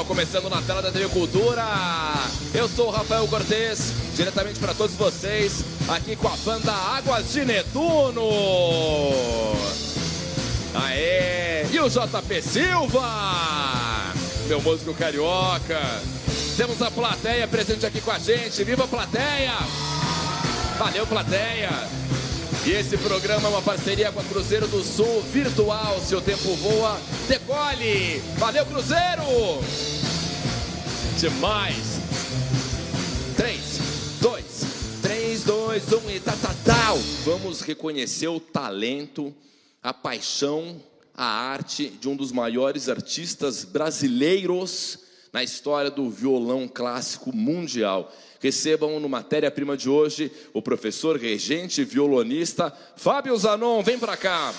programa começando na tela da TV Cultura. Eu sou o Rafael Cortez, diretamente para todos vocês, aqui com a banda Águas de Netuno. Aê! E o JP Silva, meu músico carioca. Temos a plateia presente aqui com a gente. Viva a plateia! Valeu, plateia! E esse programa é uma parceria com a Cruzeiro do Sul Virtual. Seu tempo voa, decole! Valeu, Cruzeiro! Demais! 3, 2, 3, 2, 1 e tá, tá, tal! Vamos reconhecer o talento, a paixão, a arte de um dos maiores artistas brasileiros na história do violão clássico mundial. Recebam no matéria-prima de hoje o professor regente violonista Fábio Zanon. Vem para cá.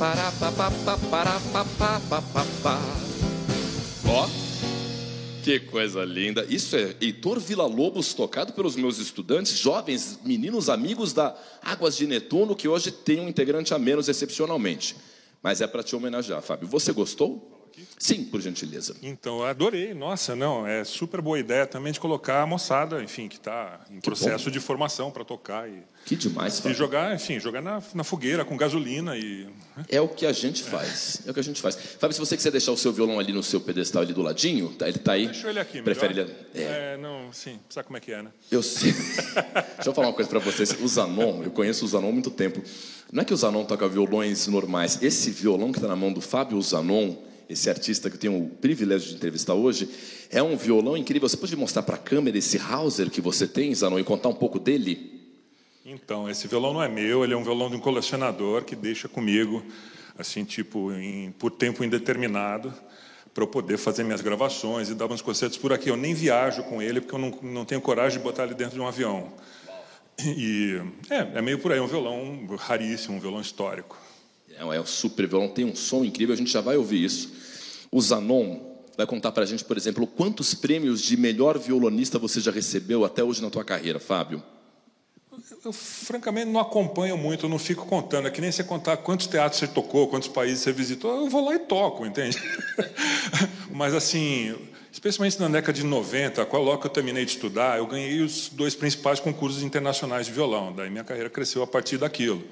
Para pa pa pa para pa pa pa pa pa ó que coisa linda isso é Heitor Vila Lobos tocado pelos meus estudantes jovens meninos amigos da Águas de Netuno que hoje tem um integrante a menos excepcionalmente mas é para te homenagear Fábio você gostou Sim, por gentileza. Então, adorei. Nossa, não, é super boa ideia também de colocar a moçada, enfim, que está em que processo bom. de formação para tocar. E, que demais, Fábio. E jogar, enfim, jogar na, na fogueira com gasolina e... Né? É o que a gente faz, é. é. o que a gente faz. Fábio, se você quiser deixar o seu violão ali no seu pedestal ali do ladinho, tá, ele está aí. Deixa ele aqui, Prefere melhor? ele... É. é, não, sim, sabe como é que é, né? Eu sei. Deixa eu falar uma coisa para vocês. O Zanon, eu conheço o Zanon há muito tempo. Não é que o Zanon toca violões normais. Esse violão que está na mão do Fábio Zanon esse artista que eu tenho o privilégio de entrevistar hoje, é um violão incrível. Você pode mostrar para a câmera esse Hauser que você tem, Zanon, e contar um pouco dele? Então, esse violão não é meu, ele é um violão de um colecionador que deixa comigo, assim, tipo, em, por tempo indeterminado, para eu poder fazer minhas gravações e dar uns concertos por aqui. Eu nem viajo com ele, porque eu não, não tenho coragem de botar ele dentro de um avião. E é, é meio por aí, é um violão raríssimo, um violão histórico. É, é um super violão, tem um som incrível, a gente já vai ouvir isso. O Zanon vai contar para a gente, por exemplo, quantos prêmios de melhor violonista você já recebeu até hoje na tua carreira, Fábio? Eu, francamente, não acompanho muito, não fico contando. É que nem você contar quantos teatros você tocou, quantos países você visitou. Eu vou lá e toco, entende? Mas, assim, especialmente na década de 90, qual logo que eu terminei de estudar, eu ganhei os dois principais concursos internacionais de violão. Daí minha carreira cresceu a partir daquilo.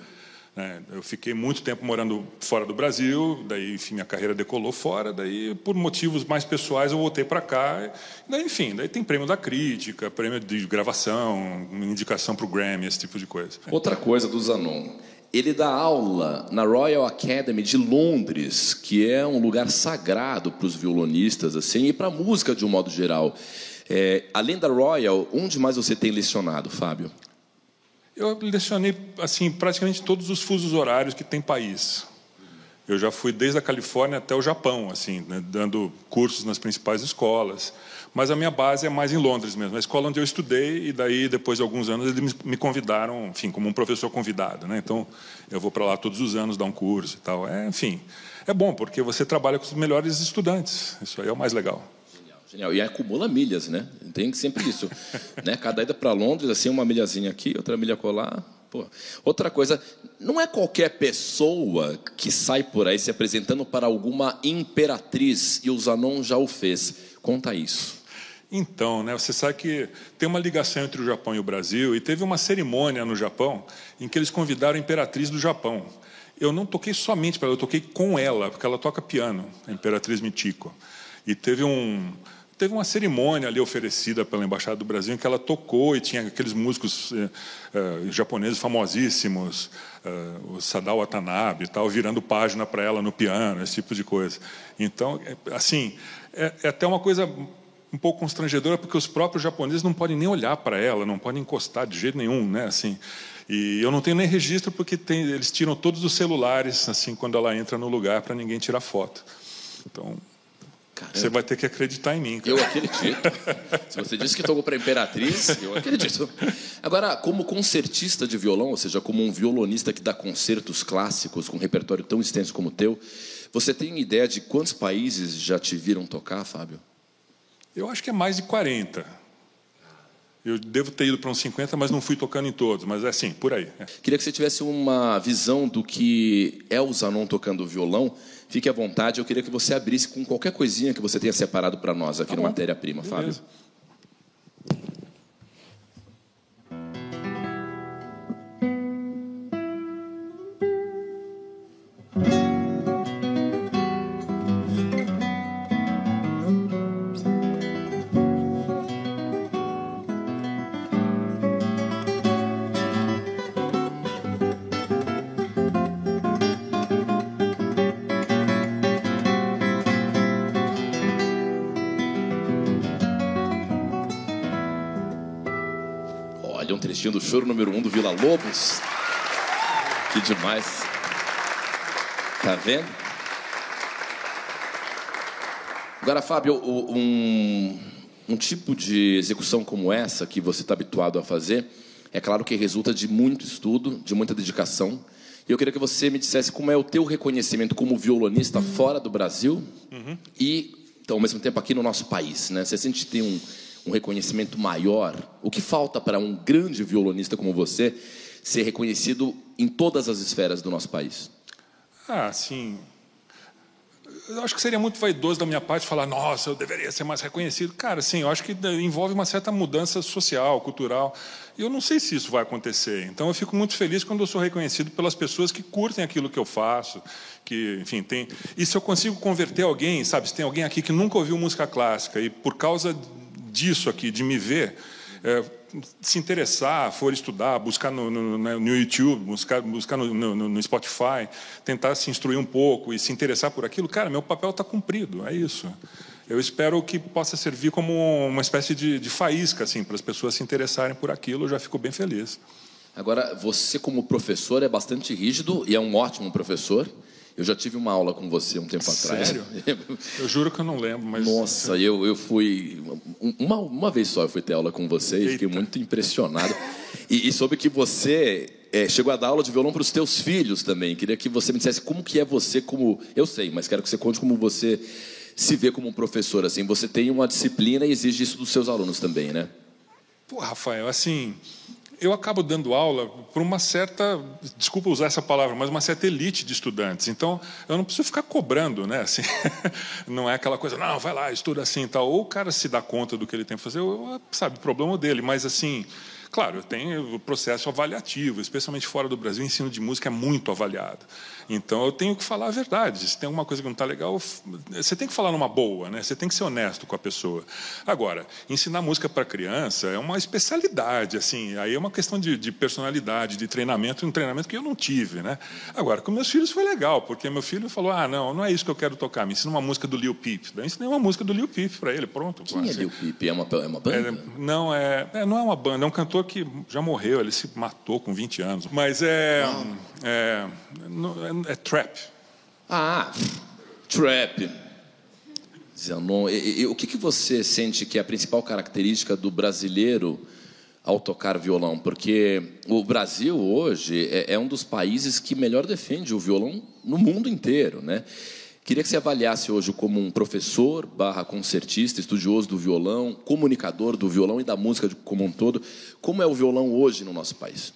Né? Eu fiquei muito tempo morando fora do Brasil, daí, enfim, minha carreira decolou fora, daí, por motivos mais pessoais, eu voltei para cá. Daí, enfim, daí tem prêmio da crítica, prêmio de gravação, indicação para o Grammy, esse tipo de coisa. Outra coisa do Zanon, ele dá aula na Royal Academy de Londres, que é um lugar sagrado para os violonistas assim e para a música de um modo geral. É, além da Royal, onde mais você tem lecionado, Fábio? Eu lecionei assim praticamente todos os fusos horários que tem país. Eu já fui desde a Califórnia até o Japão, assim, né, dando cursos nas principais escolas. Mas a minha base é mais em Londres mesmo, a escola onde eu estudei e daí depois de alguns anos eles me convidaram, enfim, como um professor convidado, né? Então eu vou para lá todos os anos dar um curso e tal. É, enfim, é bom porque você trabalha com os melhores estudantes. Isso aí é o mais legal. Genial. E acumula milhas, né? Tem sempre isso. né? Cada ida para Londres, assim, uma milhazinha aqui, outra milha colar. Pô. Outra coisa, não é qualquer pessoa que sai por aí se apresentando para alguma imperatriz, e o Zanon já o fez. Conta isso. Então, né, você sabe que tem uma ligação entre o Japão e o Brasil, e teve uma cerimônia no Japão em que eles convidaram a imperatriz do Japão. Eu não toquei somente para ela, eu toquei com ela, porque ela toca piano, a imperatriz Michiko. E teve um, teve uma cerimônia ali oferecida pela Embaixada do Brasil em que ela tocou e tinha aqueles músicos eh, eh, japoneses famosíssimos, eh, o Sadao Watanabe e tal, virando página para ela no piano, esse tipo de coisa. Então, é, assim, é, é até uma coisa um pouco constrangedora porque os próprios japoneses não podem nem olhar para ela, não podem encostar de jeito nenhum, né? Assim, e eu não tenho nem registro porque tem, eles tiram todos os celulares assim quando ela entra no lugar para ninguém tirar foto. Então Caramba. Você vai ter que acreditar em mim. Cara. Eu acredito. Se você disse que tocou para Imperatriz, eu acredito. Agora, como concertista de violão, ou seja, como um violonista que dá concertos clássicos com um repertório tão extenso como o teu, você tem ideia de quantos países já te viram tocar, Fábio? Eu acho que é mais de 40. Eu devo ter ido para uns 50, mas não fui tocando em todos, mas é assim, por aí. Queria que você tivesse uma visão do que é o Zanon tocando violão. Fique à vontade, eu queria que você abrisse com qualquer coisinha que você tenha separado para nós aqui tá no Matéria-Prima, Fábio. Assistindo o choro número um do Vila Lobos. Que demais. Tá vendo? Agora, Fábio, um, um tipo de execução como essa, que você está habituado a fazer, é claro que resulta de muito estudo, de muita dedicação. E eu queria que você me dissesse como é o teu reconhecimento como violonista fora do Brasil uhum. e, então, ao mesmo tempo, aqui no nosso país. Né? Você sente que tem um, um reconhecimento maior? O que falta para um grande violonista como você ser reconhecido em todas as esferas do nosso país? Ah, sim. Eu acho que seria muito vaidoso da minha parte falar, nossa, eu deveria ser mais reconhecido. Cara, sim, eu acho que envolve uma certa mudança social, cultural. E eu não sei se isso vai acontecer. Então eu fico muito feliz quando eu sou reconhecido pelas pessoas que curtem aquilo que eu faço, que, enfim, tem. E se eu consigo converter alguém, sabe, se tem alguém aqui que nunca ouviu música clássica e por causa disso aqui, de me ver, é, se interessar, for estudar, buscar no, no, no YouTube, buscar, buscar no, no, Spotify, tentar se instruir um pouco e se interessar por aquilo, cara, meu papel está cumprido, é isso. Eu espero que possa servir como uma espécie de, de faísca, assim, para as pessoas se interessarem por aquilo, eu já fico bem feliz. Agora, você como professor é bastante rígido e é um ótimo professor. Eu já tive uma aula com você um tempo atrás. Sério? Eu juro que eu não lembro, mas. Nossa, eu, eu fui. Uma, uma vez só eu fui ter aula com você e fiquei muito impressionado. E, e soube que você é, chegou a dar aula de violão para os teus filhos também. Queria que você me dissesse como que é você como. Eu sei, mas quero que você conte como você se vê como um professor. Assim, você tem uma disciplina e exige isso dos seus alunos também, né? Pô, Rafael, assim, eu acabo dando aula para uma certa, desculpa usar essa palavra, mas uma certa elite de estudantes. Então, eu não preciso ficar cobrando, né? Assim, não é aquela coisa, não, vai lá, estuda assim e tal. Ou o cara se dá conta do que ele tem que fazer, ou, sabe, problema dele. Mas, assim, claro, tem o processo avaliativo, especialmente fora do Brasil, o ensino de música é muito avaliado. Então eu tenho que falar a verdade. Se tem alguma coisa que não está legal, você tem que falar numa boa, né? Você tem que ser honesto com a pessoa. Agora, ensinar música para criança é uma especialidade, assim. Aí é uma questão de, de, personalidade, de treinamento, um treinamento que eu não tive, né? Agora, com meus filhos foi legal, porque meu filho falou: ah, não, não é isso que eu quero tocar. Me ensina uma música do Lil Peep. Eu ensinei uma música do Lil Peep para ele, pronto. Quem assim. é Lil Peep? É uma, é uma banda? É, não, é, é, não é uma banda. É um cantor que já morreu. Ele se matou com 20 anos. Mas é, é, é é trap. Ah, trap. E, e, o que, que você sente que é a principal característica do brasileiro ao tocar violão? Porque o Brasil hoje é, é um dos países que melhor defende o violão no mundo inteiro, né? Queria que você avaliasse hoje como um professor, barra concertista, estudioso do violão, comunicador do violão e da música como um todo, como é o violão hoje no nosso país.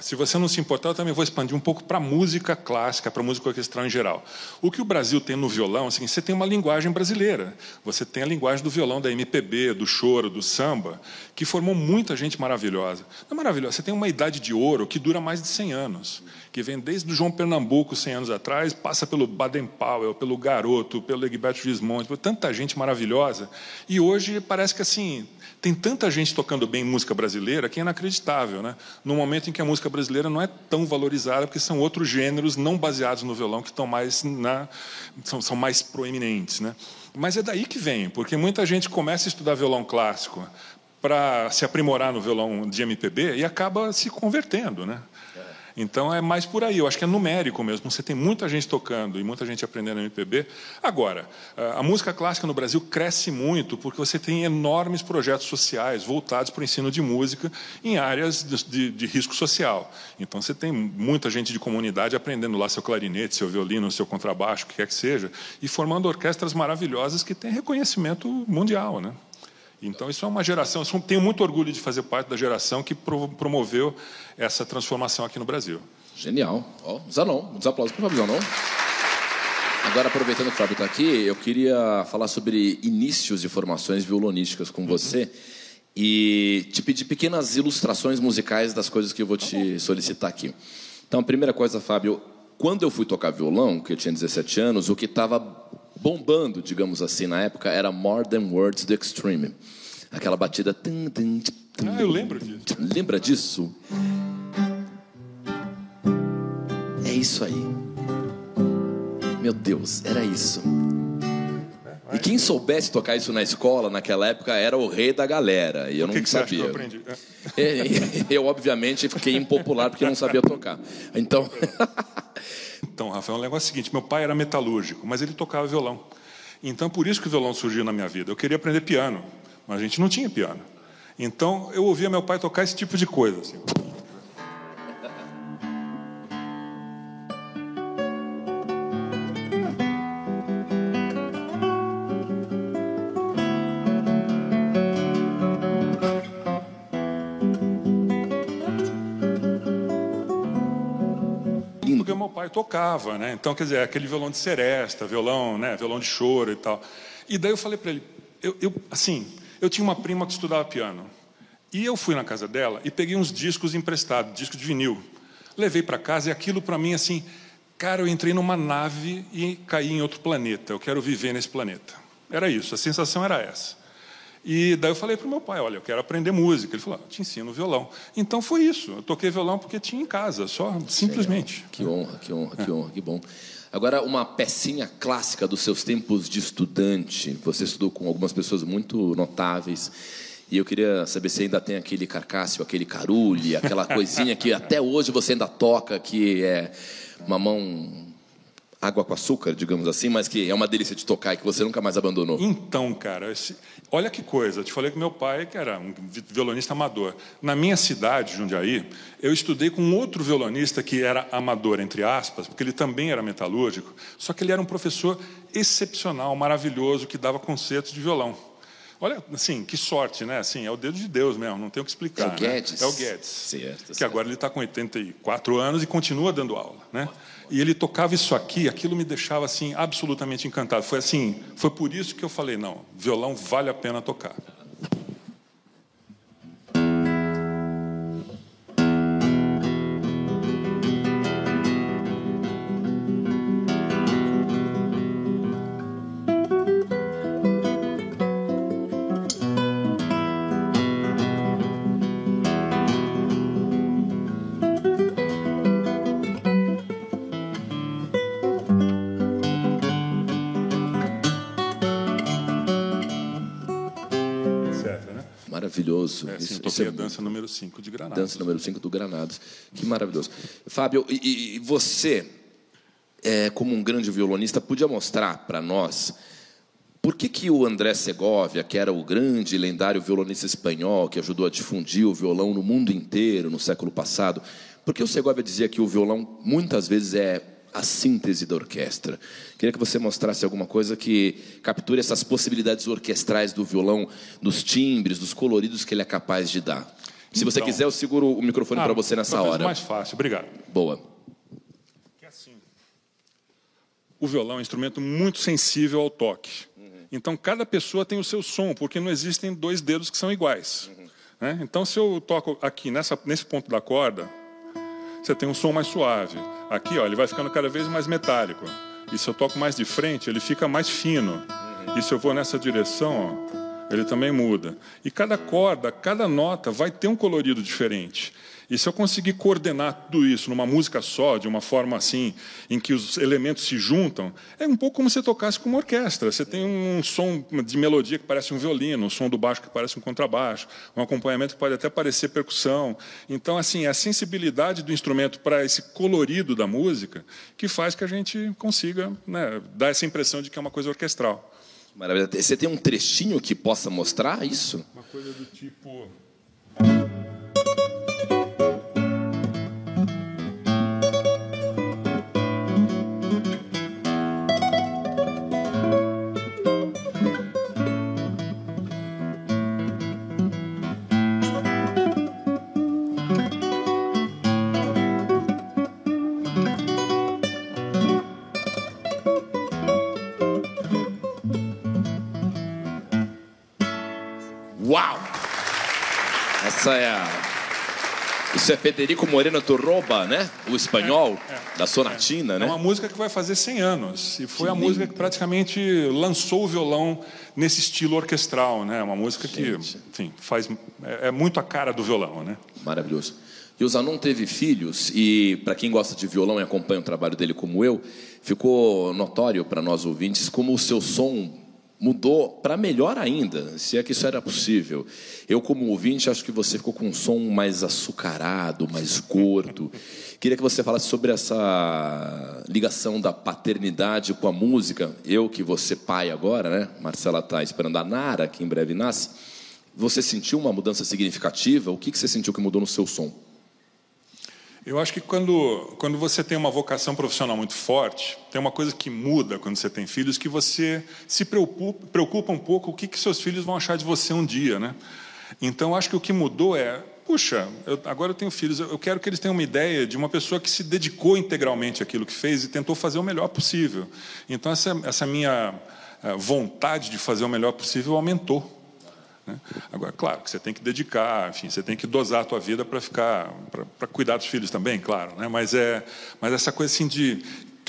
Se você não se importar, eu também vou expandir um pouco para a música clássica, para a música orquestral em geral. O que o Brasil tem no violão, assim, você tem uma linguagem brasileira. Você tem a linguagem do violão, da MPB, do choro, do samba, que formou muita gente maravilhosa. Não é maravilhosa, você tem uma idade de ouro que dura mais de 100 anos, que vem desde o João Pernambuco, 100 anos atrás, passa pelo Baden Powell, pelo Garoto, pelo Egberto Gismonte, por tanta gente maravilhosa. E hoje parece que assim tem tanta gente tocando bem música brasileira que é inacreditável, né? No momento em que a música brasileira não é tão valorizada, porque são outros gêneros não baseados no violão que estão mais na, são, são mais proeminentes, né? Mas é daí que vem, porque muita gente começa a estudar violão clássico para se aprimorar no violão de MPB e acaba se convertendo, né? Então é mais por aí, eu acho que é numérico mesmo. Você tem muita gente tocando e muita gente aprendendo MPB. Agora, a música clássica no Brasil cresce muito porque você tem enormes projetos sociais voltados para o ensino de música em áreas de, de, de risco social. Então você tem muita gente de comunidade aprendendo lá seu clarinete, seu violino, seu contrabaixo, o que quer que seja, e formando orquestras maravilhosas que têm reconhecimento mundial, né? Então, isso é uma geração. Eu tenho muito orgulho de fazer parte da geração que promoveu essa transformação aqui no Brasil. Genial. Ó, oh, Zanon, uns aplausos para o Fábio Zanon. Agora, aproveitando que o Fábio está aqui, eu queria falar sobre inícios de formações violonísticas com você e te pedir pequenas ilustrações musicais das coisas que eu vou te solicitar aqui. Então, a primeira coisa, Fábio, quando eu fui tocar violão, que eu tinha 17 anos, o que estava bombando, digamos assim, na época, era More Than Words do Extreme. Aquela batida. Ah, eu lembro disso. Lembra disso? É isso aí. Meu Deus, era isso. E quem soubesse tocar isso na escola naquela época era o rei da galera. E eu não que que sabia. eu, aprendi? É, eu, obviamente, fiquei impopular porque não sabia tocar. Então. Então, Rafael, o negócio é o seguinte: meu pai era metalúrgico, mas ele tocava violão. Então, por isso que o violão surgiu na minha vida. Eu queria aprender piano, mas a gente não tinha piano. Então, eu ouvia meu pai tocar esse tipo de coisa. Assim. Tocava, né? Então, quer dizer, aquele violão de seresta, violão, né? Violão de choro e tal. E daí eu falei para ele, eu, eu, assim, eu tinha uma prima que estudava piano. E eu fui na casa dela e peguei uns discos emprestados, discos de vinil. Levei para casa e aquilo para mim assim, cara, eu entrei numa nave e caí em outro planeta. Eu quero viver nesse planeta. Era isso, a sensação era essa. E daí eu falei para o meu pai, olha, eu quero aprender música. Ele falou, ah, te ensino violão. Então foi isso. Eu toquei violão porque tinha em casa, só simplesmente. Que honra, que honra, que honra, que bom. Agora, uma pecinha clássica dos seus tempos de estudante. Você estudou com algumas pessoas muito notáveis. E eu queria saber se ainda tem aquele carcácio, aquele carulho, aquela coisinha que até hoje você ainda toca, que é uma mão água com açúcar, digamos assim, mas que é uma delícia de tocar e que você nunca mais abandonou? Então, cara, esse... olha que coisa. Eu te falei que meu pai que era um violonista amador. Na minha cidade, Jundiaí, eu estudei com outro violonista que era amador, entre aspas, porque ele também era metalúrgico, só que ele era um professor excepcional, maravilhoso, que dava concertos de violão. Olha, assim, que sorte, né? Assim, é o dedo de Deus mesmo, não tem o que explicar. É o Guedes. Né? É o Guedes. Certo, que certo. agora ele está com 84 anos e continua dando aula, né? E ele tocava isso aqui, aquilo me deixava assim absolutamente encantado. Foi assim, foi por isso que eu falei, não, violão vale a pena tocar. Maravilhoso. É, sim, isso, é dança número 5 de Granados. Dança número 5 do Granados. Que maravilhoso. Fábio, e, e você, é, como um grande violonista, podia mostrar para nós por que, que o André Segovia, que era o grande lendário violonista espanhol, que ajudou a difundir o violão no mundo inteiro no século passado, por que o Segovia dizia que o violão muitas vezes é a síntese da orquestra. Queria que você mostrasse alguma coisa que capture essas possibilidades orquestrais do violão, dos timbres, dos coloridos que ele é capaz de dar. Se você então, quiser, eu seguro o microfone ah, para você nessa hora. mais fácil, obrigado. Boa. É assim. O violão é um instrumento muito sensível ao toque. Uhum. Então, cada pessoa tem o seu som, porque não existem dois dedos que são iguais. Uhum. Né? Então, se eu toco aqui nessa, nesse ponto da corda, você tem um som mais suave. Aqui, ó, ele vai ficando cada vez mais metálico. E se eu toco mais de frente, ele fica mais fino. E se eu vou nessa direção, ó, ele também muda. E cada corda, cada nota vai ter um colorido diferente. E se eu conseguir coordenar tudo isso numa música só, de uma forma assim, em que os elementos se juntam, é um pouco como se tocasse com uma orquestra. Você tem um som de melodia que parece um violino, um som do baixo que parece um contrabaixo, um acompanhamento que pode até parecer percussão. Então, assim, é a sensibilidade do instrumento para esse colorido da música que faz que a gente consiga né, dar essa impressão de que é uma coisa orquestral. Maravilha. Você tem um trechinho que possa mostrar isso? Uma coisa do tipo. Essa é a. Isso é Federico Moreno Turroba, né? O espanhol da Sonatina, É né? uma música que vai fazer 100 anos. E foi Que a música lindo. que praticamente lançou o violão nesse estilo orquestral, né? Uma música que, Gente. enfim, faz é, é muito a cara do violão, né? Maravilhoso. E o Zanon teve filhos e, para quem gosta de violão e acompanha o trabalho dele como eu, ficou notório para nós ouvintes como o seu som mudou para melhor ainda, se é que isso era possível. Eu, como ouvinte, acho que você ficou com um som mais açucarado, mais gordo. Queria que você falasse sobre essa ligação da paternidade com a música. Eu, que você pai agora, né? Marcela está esperando a Nara, que em breve nasce. Você sentiu uma mudança significativa? O que que você sentiu que mudou no seu som? Eu acho que quando, quando você tem uma vocação profissional muito forte, tem uma coisa que muda quando você tem filhos, que você se preocupa, preocupa um pouco o que, que seus filhos vão achar de você um dia, né? Então, acho que o que mudou é, puxa, eu, agora eu tenho filhos, eu eu quero que eles tenham uma ideia de uma pessoa que se dedicou integralmente àquilo que fez e tentou fazer o melhor possível. Então, essa, essa minha eh, vontade de fazer o melhor possível aumentou. Né? Agora, claro, que você tem que dedicar, enfim, você tem que dosar a tua vida para ficar, para cuidar dos filhos também, claro, né? Mas é, mas essa coisa assim de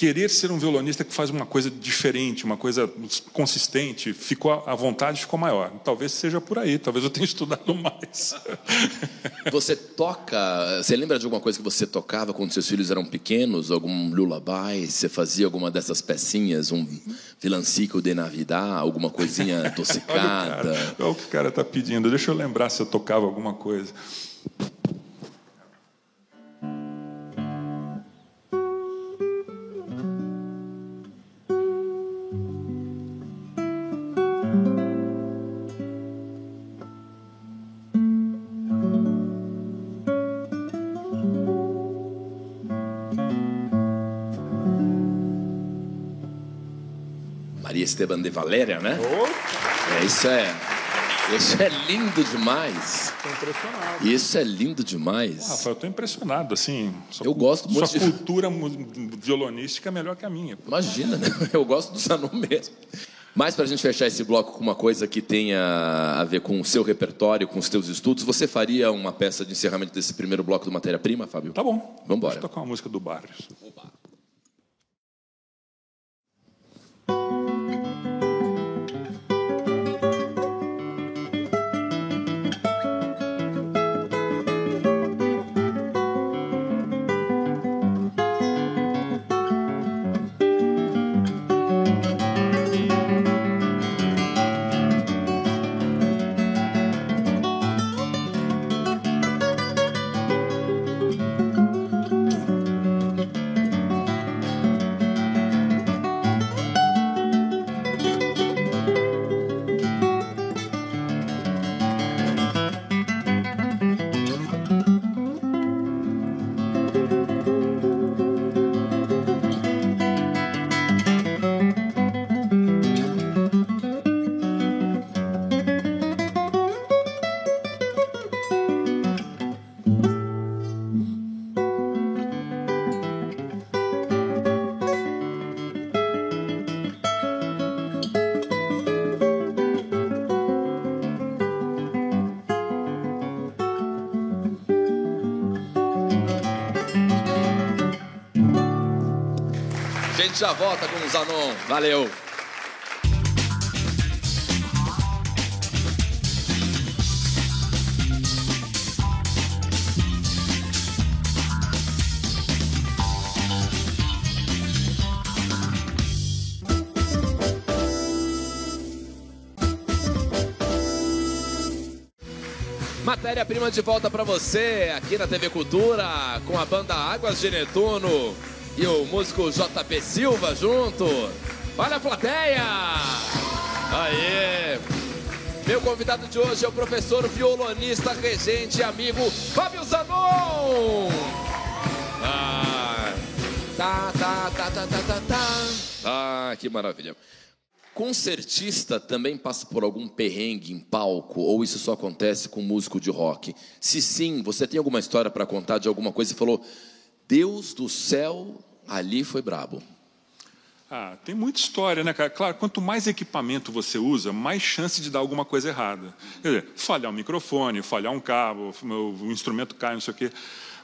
querer ser um violonista que faz uma coisa diferente, uma coisa consistente, ficou a vontade ficou maior. Talvez seja por aí, talvez eu tenha estudado mais. Você toca. Você lembra de alguma coisa que você tocava quando seus filhos eram pequenos? Algum lullaby? Você fazia alguma dessas pecinhas? Um vilancico de Navidad? Alguma coisinha Olha o adocicada? cara, olha o que o cara está pedindo. Deixa eu lembrar se eu tocava alguma coisa. Esteban de Valéria, né? É, isso é. Isso é lindo demais. Estou impressionado. Isso é lindo demais. Rafael, eu estou impressionado, assim. Sua, Eu gosto muito Sua de- cultura violonística é melhor que a minha. Imagina, né? Eu gosto do Zanon mesmo. Mas para a gente fechar esse bloco com uma coisa que tenha a ver com o seu repertório, com os teus estudos, você faria uma peça de encerramento desse primeiro bloco do Matéria Prima, Fábio? Tá bom. Vambora. Deixa eu tocar uma música do Barrios. A gente já volta com o Zanon. Valeu! Matéria-prima de volta para você aqui na TV Cultura com a banda Águas de Netuno e o músico JP Silva junto. Olha a plateia! Aê! Meu convidado de hoje é o professor violonista, regente e amigo Fábio Zanon! Ah, tá, tá, tá, tá, tá, tá, tá. Ah, que maravilha. Concertista também passa por algum perrengue em palco ou isso só acontece com músico de rock? Se sim, você tem alguma história para contar de alguma coisa e falou: Deus do céu, ali foi brabo. Ah, tem muita história, né, cara? Claro, quanto mais equipamento você usa, mais chance de dar alguma coisa errada. Quer dizer, falhar um microfone, falhar um cabo, o instrumento cai, não sei o quê.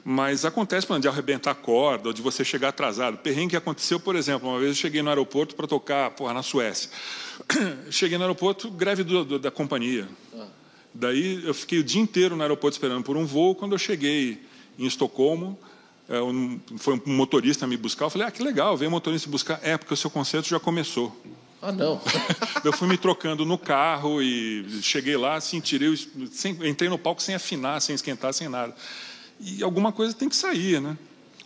Mas acontece, por exemplo, de arrebentar a corda, ou de você chegar atrasado. Perrengue que aconteceu, por exemplo, uma vez eu cheguei no aeroporto para tocar porra, na Suécia. Cheguei no aeroporto, greve do, do, da companhia. Daí eu fiquei o dia inteiro no aeroporto esperando por um voo. Quando eu cheguei em Estocolmo, um, foi um motorista me buscar. Eu falei, ah, que legal, veio um motorista me buscar. É, porque o seu concerto já começou. Ah, não. eu fui me trocando no carro e cheguei lá, assim, tirei, sem, entrei no palco sem afinar, sem esquentar, sem nada e alguma coisa tem que sair, né?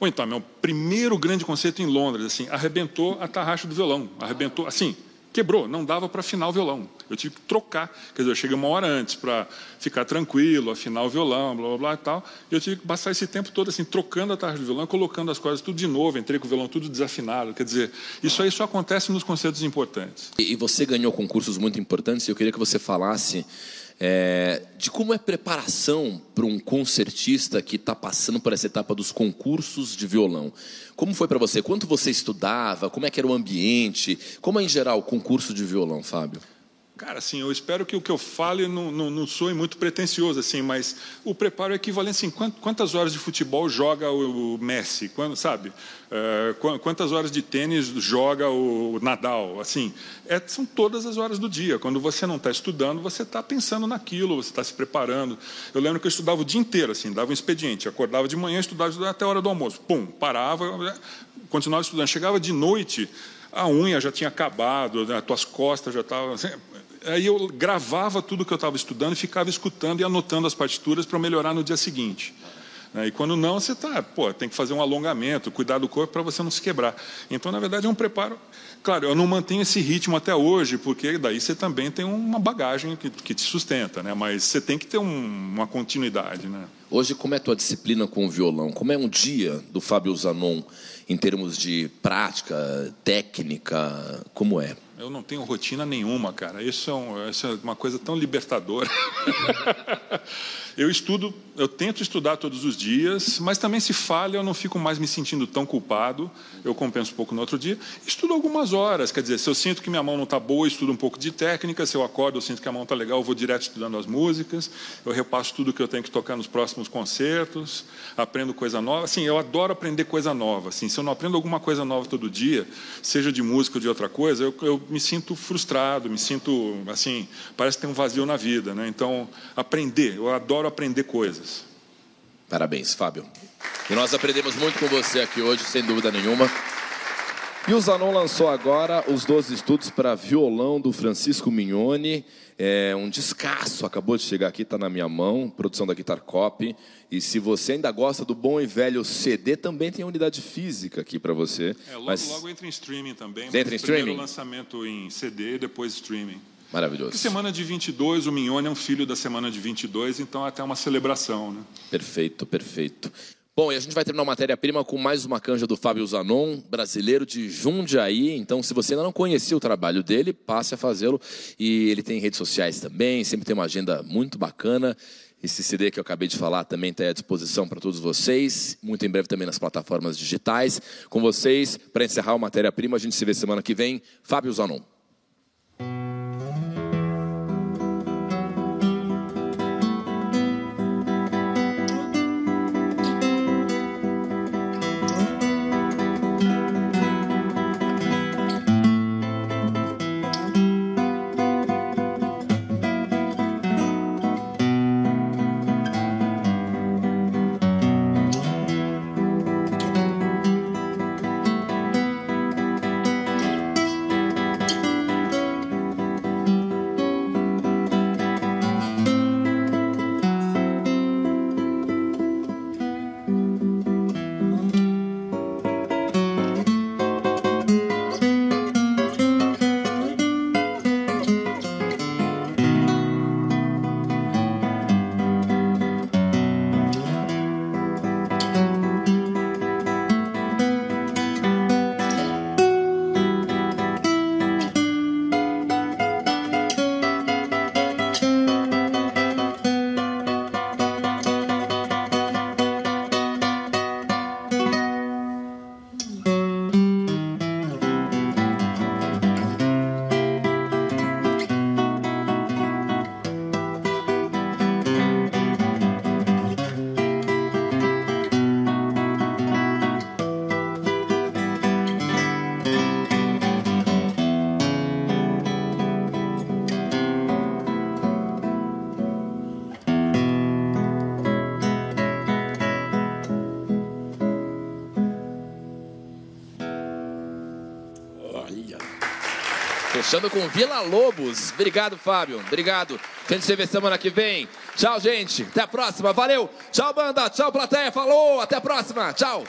Ou então, meu primeiro grande concerto em Londres, assim, arrebentou a tarraxa do violão, arrebentou, assim, quebrou, não dava para afinar o violão. Eu tive que trocar, quer dizer, eu cheguei uma hora antes para ficar tranquilo, afinar o violão, blá blá blá e tal. E eu tive que passar esse tempo todo assim, trocando a tarraxa do violão, colocando as coisas tudo de novo, entrei com o violão tudo desafinado. Quer dizer, isso aí só acontece nos concertos importantes. E você ganhou concursos muito importantes, eu queria que você falasse é, de como é preparação para um concertista que está passando por essa etapa dos concursos de violão. Como foi para você? Quanto você estudava? Como é que era o ambiente? Como é, em geral, o concurso de violão, Fábio? Cara, assim, eu espero que o que eu fale não, não, não soe muito pretencioso, assim, mas o preparo é equivalente, assim, quantas horas de futebol joga o Messi, quando, sabe? É, quantas horas de tênis joga o Nadal, assim, é, são todas as horas do dia. Quando você não está estudando, você está pensando naquilo, você está se preparando. Eu lembro que eu estudava o dia inteiro, assim, dava um expediente, acordava de manhã, estudava, estudava até a hora do almoço, pum, parava, continuava estudando. Chegava de noite, a unha já tinha acabado, as tuas costas já estavam. Assim, aí eu gravava tudo que eu estava estudando e ficava escutando e anotando as partituras para melhorar no dia seguinte. Né? E quando não, você tá, pô, tem que fazer um alongamento, cuidar do corpo para você não se quebrar. Então, na verdade, é um preparo. Claro, eu não mantenho esse ritmo até hoje, porque daí você também tem uma bagagem que, que te sustenta, né? Mas você tem que ter um, uma continuidade, né? Hoje, como é a tua disciplina com o violão? Como é um dia do Fábio Zanon em termos de prática, técnica? Como é? Eu não tenho rotina nenhuma, cara. Isso é, um, isso é uma coisa tão libertadora. eu estudo, eu tento estudar todos os dias, mas também se falha, eu não fico mais me sentindo tão culpado. Eu compenso um pouco no outro dia. Estudo algumas horas, quer dizer, se eu sinto que minha mão não está boa, estudo um pouco de técnica. Se eu acordo, eu sinto que a mão está legal, eu vou direto estudando as músicas. Eu repasso tudo que eu tenho que tocar nos próximos concertos. Aprendo coisa nova. Assim, eu adoro aprender coisa nova. Assim, se eu não aprendo alguma coisa nova todo dia, seja de música ou de outra coisa, eu, eu me sinto frustrado, me sinto assim, parece que tem um vazio na vida, né? Então, aprender, eu adoro aprender coisas. Parabéns, Fábio. E nós aprendemos muito com você aqui hoje, sem dúvida nenhuma. E o Zanon lançou agora os 12 estudos para violão do Francisco Mignoni. É um descasso, acabou de chegar aqui, está na minha mão, produção da Guitar Copy. E se você ainda gosta do bom e velho CD, também tem unidade física aqui para você. É, logo, mas... logo entra em streaming também. Entra em streaming? Primeiro lançamento em CD, depois streaming. Maravilhoso. Porque semana de 22, o Mignone é um filho da semana de 22, então é até uma celebração, né? Perfeito, perfeito. Bom, e a gente vai terminar a matéria-prima com mais uma canja do Fábio Zanon, brasileiro de Jundiaí. Então, se você ainda não conhecia o trabalho dele, passe a fazê-lo. E ele tem redes sociais também, sempre tem uma agenda muito bacana. Esse CD que eu acabei de falar também está à disposição para todos vocês. Muito em breve também nas plataformas digitais. Com vocês, para encerrar o matéria-prima, a gente se vê semana que vem. Fábio Zanon. Fechando com Vila Lobos. Obrigado, Fábio. Obrigado. A gente se vê semana que vem. Tchau, gente. Até a próxima. Valeu. Tchau, banda. Tchau, plateia. Falou. Até a próxima. Tchau.